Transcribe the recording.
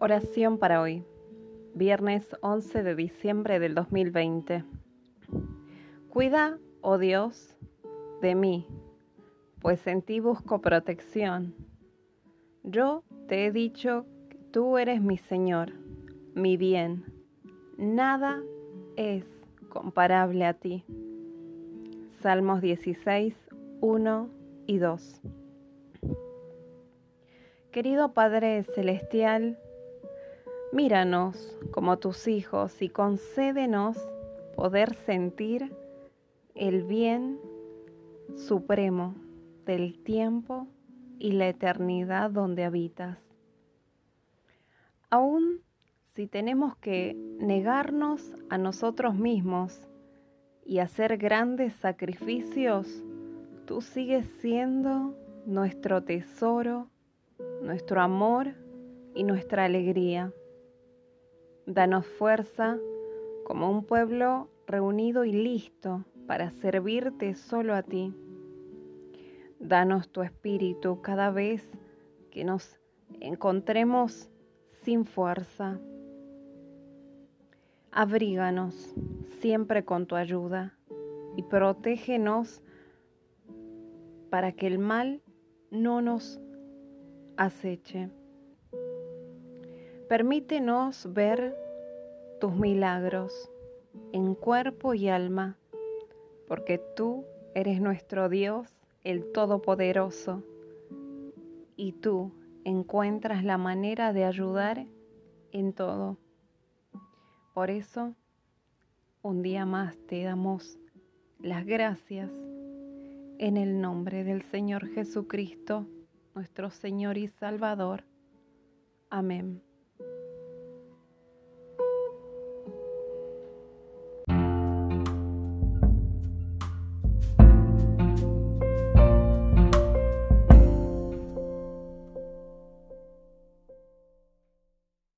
Oración para hoy, viernes 11 de diciembre del 2020. Cuida, oh Dios, de mí, pues en ti busco protección. Yo te he dicho que tú eres mi Señor, mi bien. Nada es comparable a ti. Salmos 16, 1 y 2. Querido Padre Celestial, Míranos como tus hijos y concédenos poder sentir el bien supremo del tiempo y la eternidad donde habitas. Aún si tenemos que negarnos a nosotros mismos y hacer grandes sacrificios, tú sigues siendo nuestro tesoro, nuestro amor y nuestra alegría. Danos fuerza como un pueblo reunido y listo para servirte solo a ti. Danos tu espíritu cada vez que nos encontremos sin fuerza. Abríganos siempre con tu ayuda y protégenos para que el mal no nos aceche. Permítenos ver tus milagros en cuerpo y alma, porque tú eres nuestro Dios, el Todopoderoso, y tú encuentras la manera de ayudar en todo. Por eso, un día más te damos las gracias en el nombre del Señor Jesucristo, nuestro Señor y Salvador. Amén.